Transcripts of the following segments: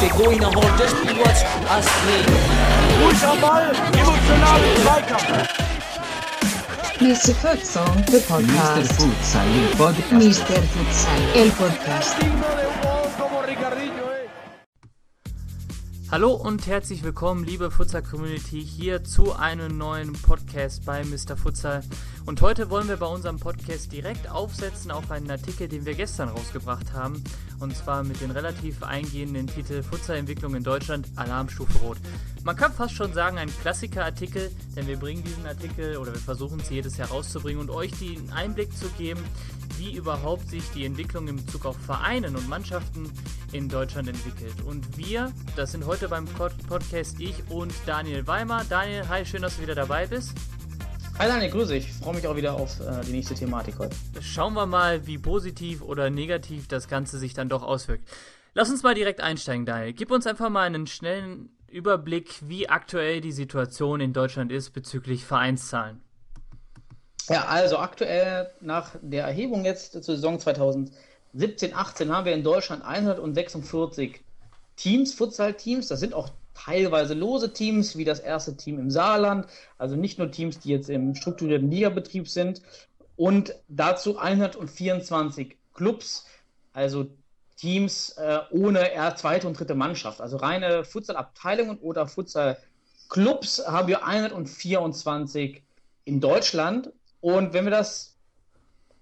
They go in a hole, just watch us play. Ruhig am Ball, emotionalen Zweikampf. Mr. Futsal, the Mr. podcast. Futsal, il podcast. Mr. Futsal, el podcast. Hallo und herzlich willkommen, liebe Futsal-Community, hier zu einem neuen Podcast bei Mr. Futsal. Und heute wollen wir bei unserem Podcast direkt aufsetzen auf einen Artikel, den wir gestern rausgebracht haben. Und zwar mit dem relativ eingehenden Titel Futsal-Entwicklung in Deutschland, Alarmstufe Rot. Man kann fast schon sagen, ein Klassiker-Artikel, denn wir bringen diesen Artikel oder wir versuchen es jedes Jahr rauszubringen und euch den Einblick zu geben, wie überhaupt sich die Entwicklung in Bezug auf Vereinen und Mannschaften in Deutschland entwickelt. Und wir, das sind heute beim Pod- Podcast ich und Daniel Weimer. Daniel, hi, schön, dass du wieder dabei bist. Hi Daniel, grüße. Ich freue mich auch wieder auf äh, die nächste Thematik heute. Schauen wir mal, wie positiv oder negativ das Ganze sich dann doch auswirkt. Lass uns mal direkt einsteigen, Daniel. Gib uns einfach mal einen schnellen Überblick, wie aktuell die Situation in Deutschland ist bezüglich Vereinszahlen. Ja, also aktuell nach der Erhebung jetzt zur Saison 2017-18 haben wir in Deutschland 146 Teams, Futsal-Teams. Das sind auch teilweise lose Teams, wie das erste Team im Saarland. Also nicht nur Teams, die jetzt im strukturierten Ligabetrieb sind. Und dazu 124 Clubs, also Teams äh, ohne eher zweite und dritte Mannschaft. Also reine Futsal-Abteilungen oder Futsal-Clubs haben wir 124 in Deutschland. Und wenn wir das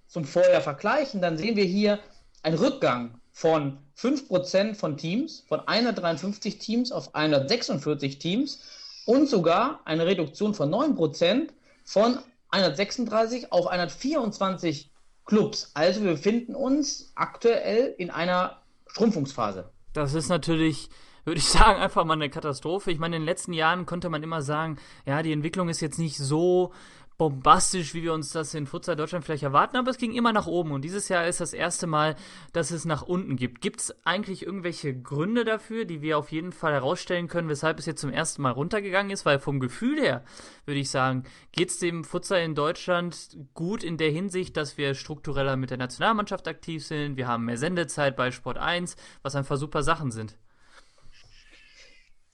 zum Vorjahr vergleichen, dann sehen wir hier einen Rückgang von 5% von Teams, von 153 Teams auf 146 Teams und sogar eine Reduktion von 9% von 136 auf 124 Clubs. Also wir befinden uns aktuell in einer Schrumpfungsphase. Das ist natürlich, würde ich sagen, einfach mal eine Katastrophe. Ich meine, in den letzten Jahren konnte man immer sagen, ja, die Entwicklung ist jetzt nicht so bombastisch, wie wir uns das in Futsal Deutschland vielleicht erwarten, aber es ging immer nach oben und dieses Jahr ist das erste Mal, dass es nach unten gibt. Gibt es eigentlich irgendwelche Gründe dafür, die wir auf jeden Fall herausstellen können, weshalb es jetzt zum ersten Mal runtergegangen ist? Weil vom Gefühl her, würde ich sagen, geht es dem Futsal in Deutschland gut in der Hinsicht, dass wir struktureller mit der Nationalmannschaft aktiv sind, wir haben mehr Sendezeit bei Sport 1, was einfach super Sachen sind.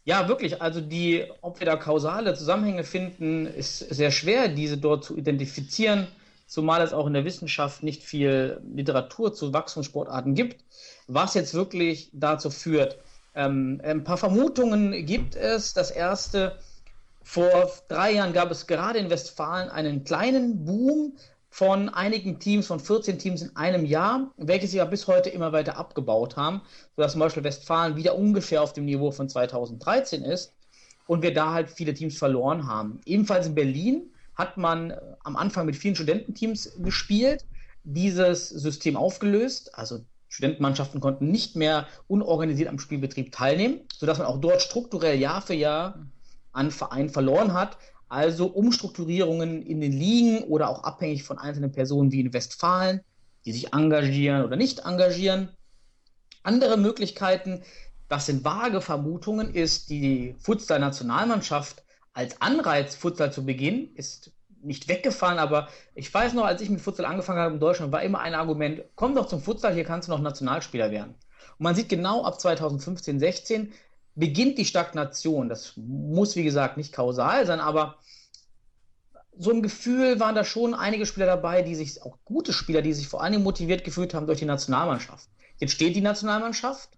Ja, wirklich. Also die, ob wir da kausale Zusammenhänge finden, ist sehr schwer, diese dort zu identifizieren, zumal es auch in der Wissenschaft nicht viel Literatur zu Wachstumssportarten gibt, was jetzt wirklich dazu führt. Ähm, ein paar Vermutungen gibt es. Das erste, vor drei Jahren gab es gerade in Westfalen einen kleinen Boom von einigen Teams, von 14 Teams in einem Jahr, welche sich ja bis heute immer weiter abgebaut haben, sodass zum Beispiel Westfalen wieder ungefähr auf dem Niveau von 2013 ist und wir da halt viele Teams verloren haben. Ebenfalls in Berlin hat man äh, am Anfang mit vielen Studententeams gespielt, dieses System aufgelöst, also Studentenmannschaften konnten nicht mehr unorganisiert am Spielbetrieb teilnehmen, sodass man auch dort strukturell Jahr für Jahr an Vereinen verloren hat. Also Umstrukturierungen in den Ligen oder auch abhängig von einzelnen Personen wie in Westfalen, die sich engagieren oder nicht engagieren. Andere Möglichkeiten, das sind vage Vermutungen, ist die Futsal-Nationalmannschaft als Anreiz, Futsal zu beginnen, ist nicht weggefallen, aber ich weiß noch, als ich mit Futsal angefangen habe in Deutschland, war immer ein Argument, komm doch zum Futsal, hier kannst du noch Nationalspieler werden. Und man sieht genau ab 2015, 16 beginnt die Stagnation. Das muss, wie gesagt, nicht kausal sein, aber so im Gefühl waren da schon einige Spieler dabei, die sich, auch gute Spieler, die sich vor allem motiviert gefühlt haben durch die Nationalmannschaft. Jetzt steht die Nationalmannschaft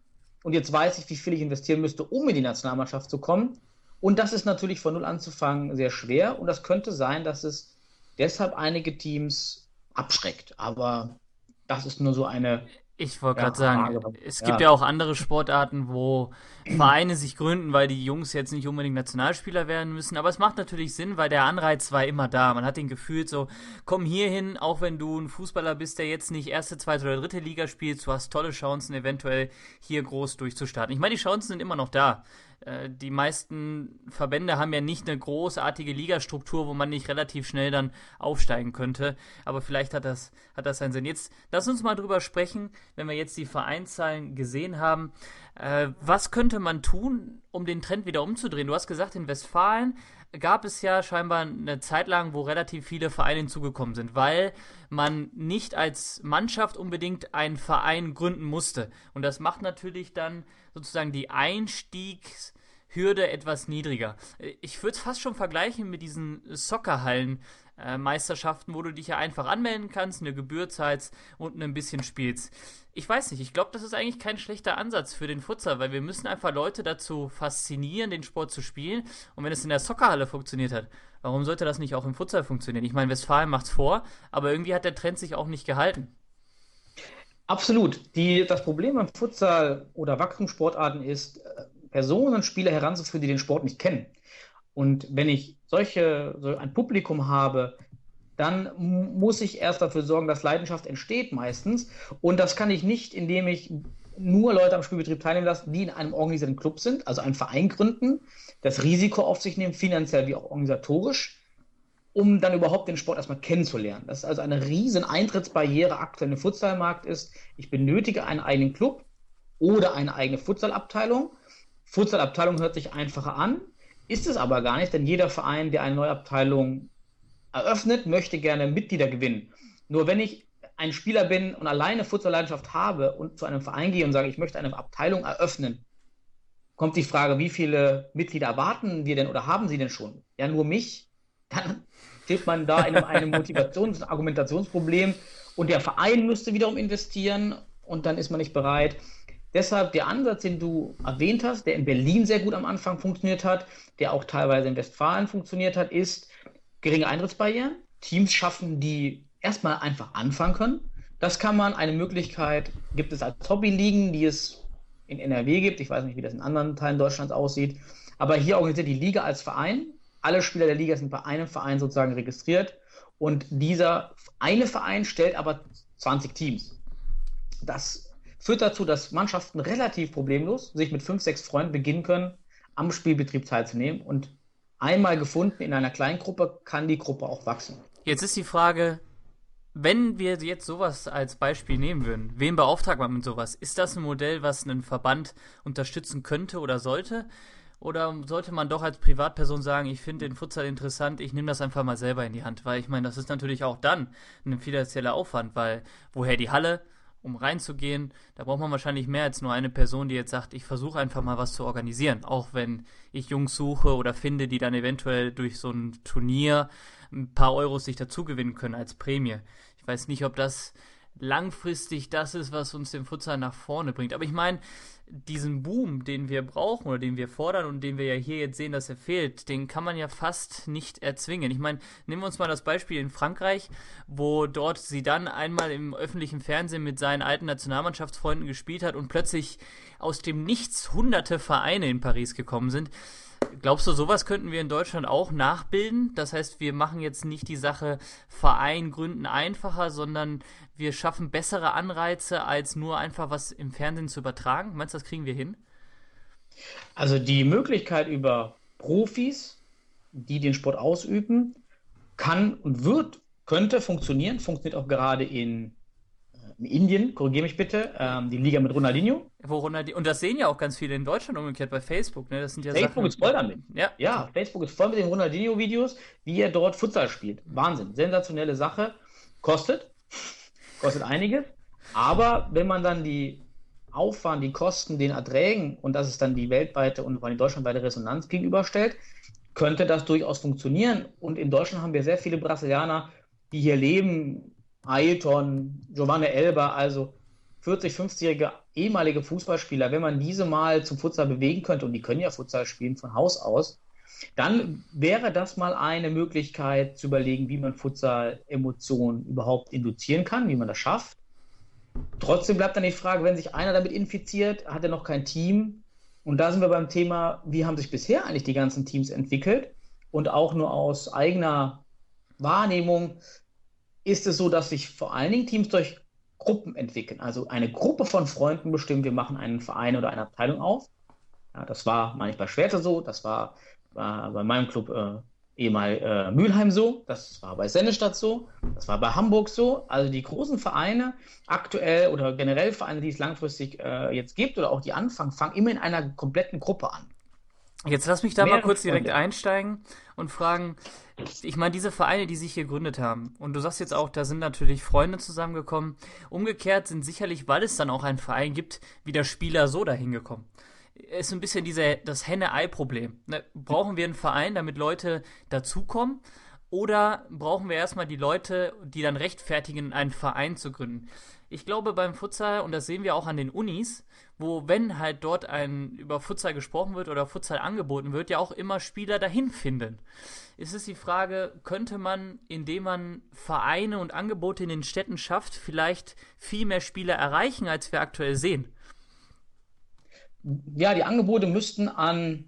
und jetzt weiß ich, wie viel ich investieren müsste, um in die Nationalmannschaft zu kommen. Und das ist natürlich von Null anzufangen sehr schwer und das könnte sein, dass es deshalb einige Teams abschreckt. Aber das ist nur so eine Ich wollte Ja, gerade sagen, es ja. gibt ja auch andere Sportarten, wo Vereine sich gründen, weil die Jungs jetzt nicht unbedingt Nationalspieler werden müssen. Aber es macht natürlich Sinn, weil der Anreiz war immer da. Man hat den gefühlt so, komm hier hin, auch wenn du ein Fußballer bist, der jetzt nicht erste, zweite oder dritte Liga spielt, du hast tolle Chancen, eventuell hier groß durchzustarten. Ich meine, die Chancen sind immer noch da. Äh, Die meisten Verbände haben ja nicht eine großartige Ligastruktur, wo man nicht relativ schnell dann aufsteigen könnte. Aber vielleicht hat das, hat das einen Sinn. Jetzt lass uns mal drüber sprechen, wenn wir jetzt die Vereinszahlen gesehen haben. Äh, was könnte man tun, um den Trend wieder umzudrehen. Du hast gesagt, in Westfalen gab es ja scheinbar eine Zeit lang, wo relativ viele Vereine hinzugekommen sind, weil man nicht als Mannschaft unbedingt einen Verein gründen musste. Und das macht natürlich dann sozusagen die Einstiegshürde etwas niedriger. Ich würde es fast schon vergleichen mit diesen Soccerhallen, äh, Meisterschaften, wo du dich ja einfach anmelden kannst, eine Gebühr zahlst und ein bisschen spielst. Ich weiß nicht, ich glaube, das ist eigentlich kein schlechter Ansatz für den Futsal, weil wir müssen einfach Leute dazu faszinieren, den Sport zu spielen. Und wenn es in der Soccerhalle funktioniert hat, warum sollte das nicht auch im Futsal funktionieren? Ich meine, Westfalen macht's vor, aber irgendwie hat der Trend sich auch nicht gehalten. Absolut. Die, das Problem beim Futsal oder Wachstumssportarten ist, äh, Personen Spieler heranzuführen, die den Sport nicht kennen. Und wenn ich solche, so ein Publikum habe, dann muss ich erst dafür sorgen, dass Leidenschaft entsteht meistens. Und das kann ich nicht, indem ich nur Leute am Spielbetrieb teilnehmen lasse, die in einem organisierten Club sind, also einen Verein gründen, das Risiko auf sich nehmen, finanziell wie auch organisatorisch, um dann überhaupt den Sport erstmal kennenzulernen. Das ist also eine riesen Eintrittsbarriere aktuell im Futsalmarkt ist. Ich benötige einen eigenen Club oder eine eigene Futsalabteilung. Futsalabteilung hört sich einfacher an, ist es aber gar nicht, denn jeder Verein, der eine neue Abteilung eröffnet, möchte gerne Mitglieder gewinnen. Nur wenn ich ein Spieler bin und alleine Futsal-Leidenschaft habe und zu einem Verein gehe und sage, ich möchte eine Abteilung eröffnen, kommt die Frage, wie viele Mitglieder erwarten wir denn oder haben sie denn schon? Ja, nur mich. Dann steht man da in einem, Motivations- und Argumentationsproblem und der Verein müsste wiederum investieren und dann ist man nicht bereit. Deshalb der Ansatz, den du erwähnt hast, der in Berlin sehr gut am Anfang funktioniert hat, der auch teilweise in Westfalen funktioniert hat, ist geringe Eintrittsbarrieren, Teams schaffen, die erstmal einfach anfangen können. Das kann man, eine Möglichkeit gibt es als Hobbyligen, die es in NRW gibt. Ich weiß nicht, wie das in anderen Teilen Deutschlands aussieht. Aber hier organisiert die Liga als Verein. Alle Spieler der Liga sind bei einem Verein sozusagen registriert. Und dieser eine Verein stellt aber 20 Teams. Das führt dazu, dass Mannschaften relativ problemlos sich mit fünf, sechs Freunden beginnen können, am Spielbetrieb teilzunehmen. Und einmal gefunden in einer kleinen Gruppe kann die Gruppe auch wachsen. Jetzt ist die Frage, wenn wir jetzt sowas als Beispiel nehmen würden, wen beauftragt man mit sowas? Ist das ein Modell, was einen Verband unterstützen könnte oder sollte? Oder sollte man doch als Privatperson sagen, ich finde den Futsal interessant, ich nehme das einfach mal selber in die Hand? Weil ich meine, das ist natürlich auch dann ein finanzieller Aufwand, weil woher die Halle? um reinzugehen, da braucht man wahrscheinlich mehr als nur eine Person, die jetzt sagt, ich versuche einfach mal was zu organisieren. Auch wenn ich Jungs suche oder finde, die dann eventuell durch so ein Turnier ein paar Euros sich dazu gewinnen können als Prämie. Ich weiß nicht, ob das langfristig das ist, was uns den Futsal nach vorne bringt. Aber ich meine, diesen Boom, den wir brauchen oder den wir fordern und den wir ja hier jetzt sehen, dass er fehlt, den kann man ja fast nicht erzwingen. Ich meine, nehmen wir uns mal das Beispiel in Frankreich, wo dort sie dann einmal im öffentlichen Fernsehen mit seinen alten Nationalmannschaftsfreunden gespielt hat und plötzlich aus dem Nichts hunderte Vereine in Paris gekommen sind. Glaubst du, sowas könnten wir in Deutschland auch nachbilden? Das heißt, wir machen jetzt nicht die Sache Verein gründen einfacher, sondern wir schaffen bessere Anreize, als nur einfach was im Fernsehen zu übertragen. Meinst du, das kriegen wir hin? Also die Möglichkeit über Profis, die den Sport ausüben, kann und wird, könnte funktionieren, funktioniert auch gerade in Indien, korrigiere mich bitte, ähm, die Liga mit Ronaldinho. Wo Ronaldinho. Und das sehen ja auch ganz viele in Deutschland umgekehrt bei Facebook. Ne? Das sind ja Facebook Sachen, ist voll damit. Ja. ja, Facebook ist voll mit den Ronaldinho-Videos, wie er dort Futsal spielt. Wahnsinn. Sensationelle Sache. Kostet. Kostet einiges. Aber wenn man dann die Aufwand, die Kosten, den Erträgen und das ist dann die weltweite und vor allem die deutschlandweite Resonanz gegenüberstellt, könnte das durchaus funktionieren. Und in Deutschland haben wir sehr viele Brasilianer, die hier leben, Ailton, Giovanni Elba, also 40, 50-jährige ehemalige Fußballspieler, wenn man diese mal zum Futsal bewegen könnte, und die können ja Futsal spielen von Haus aus, dann wäre das mal eine Möglichkeit zu überlegen, wie man Futsal-Emotionen überhaupt induzieren kann, wie man das schafft. Trotzdem bleibt dann die Frage, wenn sich einer damit infiziert, hat er noch kein Team. Und da sind wir beim Thema, wie haben sich bisher eigentlich die ganzen Teams entwickelt? Und auch nur aus eigener Wahrnehmung, ist es so, dass sich vor allen Dingen Teams durch Gruppen entwickeln. Also eine Gruppe von Freunden bestimmt, wir machen einen Verein oder eine Abteilung auf. Ja, das war manchmal Schwerte so, das war, war bei meinem Club äh, ehemals äh, Mülheim so, das war bei Sennestadt so, das war bei Hamburg so. Also die großen Vereine aktuell oder generell Vereine, die es langfristig äh, jetzt gibt oder auch die anfangen, fangen immer in einer kompletten Gruppe an. Jetzt lass mich da mal kurz direkt Freunde. einsteigen und fragen, ich meine, diese Vereine, die sich hier gegründet haben, und du sagst jetzt auch, da sind natürlich Freunde zusammengekommen. Umgekehrt sind sicherlich, weil es dann auch einen Verein gibt, wieder Spieler so dahin gekommen. Ist ein bisschen diese, das Henne-Ei-Problem. Ne? Brauchen wir einen Verein, damit Leute dazukommen? Oder brauchen wir erstmal die Leute, die dann rechtfertigen, einen Verein zu gründen? Ich glaube beim Futsal, und das sehen wir auch an den Unis, wo, wenn halt dort ein über Futsal gesprochen wird oder Futsal angeboten wird, ja auch immer Spieler dahin finden. Ist es die Frage, könnte man, indem man Vereine und Angebote in den Städten schafft, vielleicht viel mehr Spieler erreichen, als wir aktuell sehen? Ja, die Angebote müssten an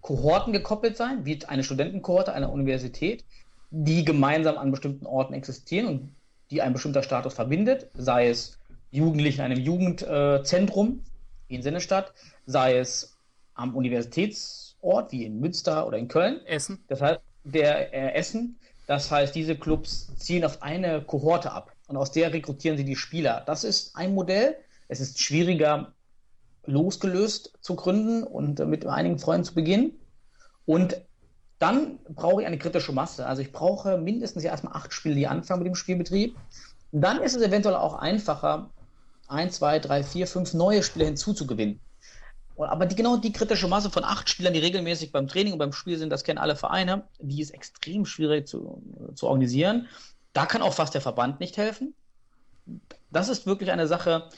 Kohorten gekoppelt sein, wie eine Studentenkohorte einer Universität, die gemeinsam an bestimmten Orten existieren und die ein bestimmter Status verbindet, sei es Jugendliche in einem Jugendzentrum wie in Sennestadt, sei es am Universitätsort wie in Münster oder in Köln. Essen? Das heißt, der äh, Essen, das heißt, diese Clubs ziehen auf eine Kohorte ab und aus der rekrutieren sie die Spieler. Das ist ein Modell. Es ist schwieriger, losgelöst zu gründen und äh, mit einigen Freunden zu beginnen. Und dann brauche ich eine kritische Masse. Also ich brauche mindestens erstmal acht Spiele, die anfangen mit dem Spielbetrieb. Dann ist es eventuell auch einfacher, ein, zwei, drei, vier, fünf neue Spieler hinzuzugewinnen. Aber die, genau die kritische Masse von acht Spielern, die regelmäßig beim Training und beim Spiel sind, das kennen alle Vereine, die ist extrem schwierig zu, zu organisieren. Da kann auch fast der Verband nicht helfen. Das ist wirklich eine Sache.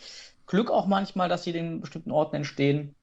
Glück auch manchmal, dass sie in bestimmten Orten entstehen.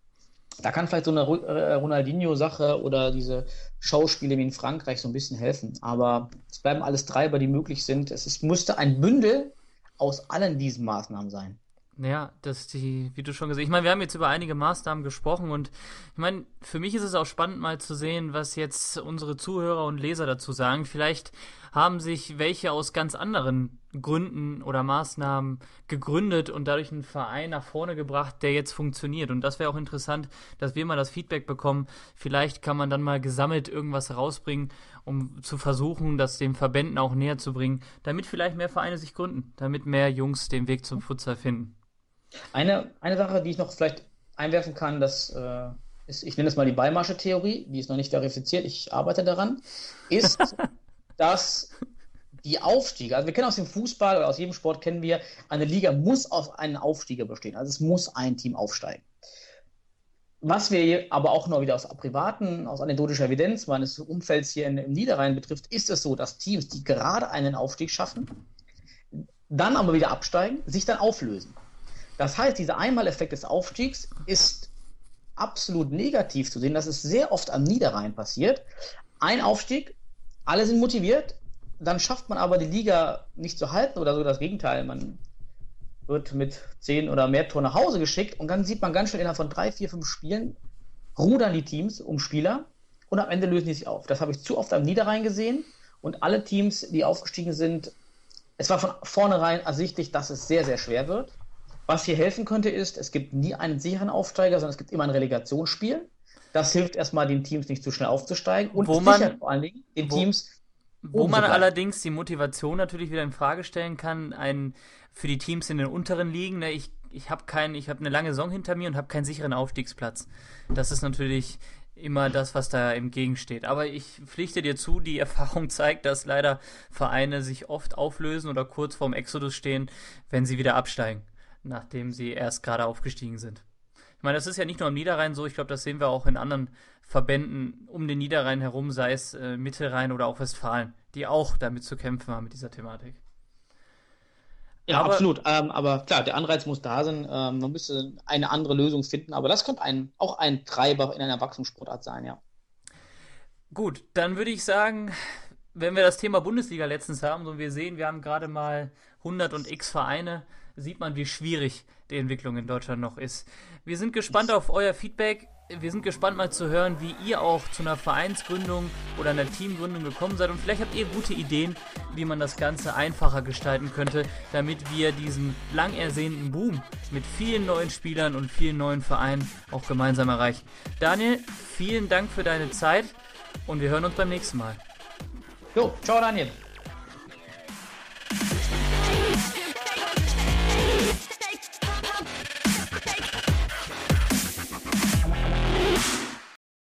Da kann vielleicht so eine äh, Ronaldinho-Sache oder diese Schauspiele wie in Frankreich so ein bisschen helfen. Aber es bleiben alles Treiber, die möglich sind. Es ist, müsste ein Bündel aus allen diesen Maßnahmen sein. Ja, dass die, wie du schon gesagt hast, ich meine, wir haben jetzt über einige Maßnahmen gesprochen und ich meine, für mich ist es auch spannend mal zu sehen, was jetzt unsere Zuhörer und Leser dazu sagen. Vielleicht haben sich welche aus ganz anderen Gründen oder Maßnahmen gegründet und dadurch einen Verein nach vorne gebracht, der jetzt funktioniert. Und das wäre auch interessant, dass wir mal das Feedback bekommen. Vielleicht kann man dann mal gesammelt irgendwas rausbringen, um zu versuchen, das den Verbänden auch näher zu bringen, damit vielleicht mehr Vereine sich gründen, damit mehr Jungs den Weg zum Futsal finden. Eine, eine Sache, die ich noch vielleicht einwerfen kann, das äh, ist, ich nenne es mal die Beimarsche Theorie, die ist noch nicht verifiziert, ich arbeite daran, ist, dass die Aufstiege, also wir kennen aus dem Fußball oder aus jedem Sport kennen wir, eine Liga muss aus einem Aufstieger bestehen, also es muss ein Team aufsteigen. Was wir aber auch noch wieder aus privaten, aus anekdotischer Evidenz meines Umfelds hier in, im Niederrhein betrifft, ist es so, dass Teams, die gerade einen Aufstieg schaffen, dann aber wieder absteigen, sich dann auflösen. Das heißt, dieser Einmaleffekt des Aufstiegs ist absolut negativ zu sehen. Das ist sehr oft am Niederrhein passiert. Ein Aufstieg, alle sind motiviert, dann schafft man aber die Liga nicht zu halten oder so das Gegenteil. Man wird mit zehn oder mehr Toren nach Hause geschickt und dann sieht man ganz schnell innerhalb von drei, vier, fünf Spielen rudern die Teams um Spieler und am Ende lösen die sich auf. Das habe ich zu oft am Niederrhein gesehen und alle Teams, die aufgestiegen sind, es war von vornherein ersichtlich, dass es sehr, sehr schwer wird. Was hier helfen könnte, ist, es gibt nie einen sicheren Aufsteiger, sondern es gibt immer ein Relegationsspiel. Das hilft erstmal den Teams nicht zu schnell aufzusteigen und Wo man- vor allen Dingen den wo- Teams Wo man allerdings die Motivation natürlich wieder in Frage stellen kann, ein, für die Teams in den unteren Ligen, ne, ich, ich habe habe eine lange Saison hinter mir und habe keinen sicheren Aufstiegsplatz. Das ist natürlich immer das, was da entgegensteht. Aber ich pflichte dir zu, die Erfahrung zeigt, dass leider Vereine sich oft auflösen oder kurz vorm Exodus stehen, wenn sie wieder absteigen, nachdem sie erst gerade aufgestiegen sind. Ich meine, das ist ja nicht nur am Niederrhein so, ich glaube, das sehen wir auch in anderen Verbänden um den Niederrhein herum, sei es äh, Mittelrhein oder auch Westfalen, die auch damit zu kämpfen haben mit dieser Thematik. Ja, Aber- absolut. Ähm, aber klar, der Anreiz muss da sein. Ähm, man müsste eine andere Lösung finden. Aber das könnte ein, auch ein Treiber in einer Erwachsenensportart sein, ja. Gut, dann würde ich sagen, wenn wir das Thema Bundesliga letztens haben und wir sehen, wir haben gerade mal 100 und x Vereine, sieht man, wie schwierig die Entwicklung in Deutschland noch ist. Wir sind gespannt auf euer Feedback. Wir sind gespannt mal zu hören, wie ihr auch zu einer Vereinsgründung oder einer Teamgründung gekommen seid. Und vielleicht habt ihr gute Ideen, wie man das Ganze einfacher gestalten könnte, damit wir diesen lang ersehnten Boom mit vielen neuen Spielern und vielen neuen Vereinen auch gemeinsam erreichen. Daniel, vielen Dank für deine Zeit und wir hören uns beim nächsten Mal. Jo, ciao Daniel.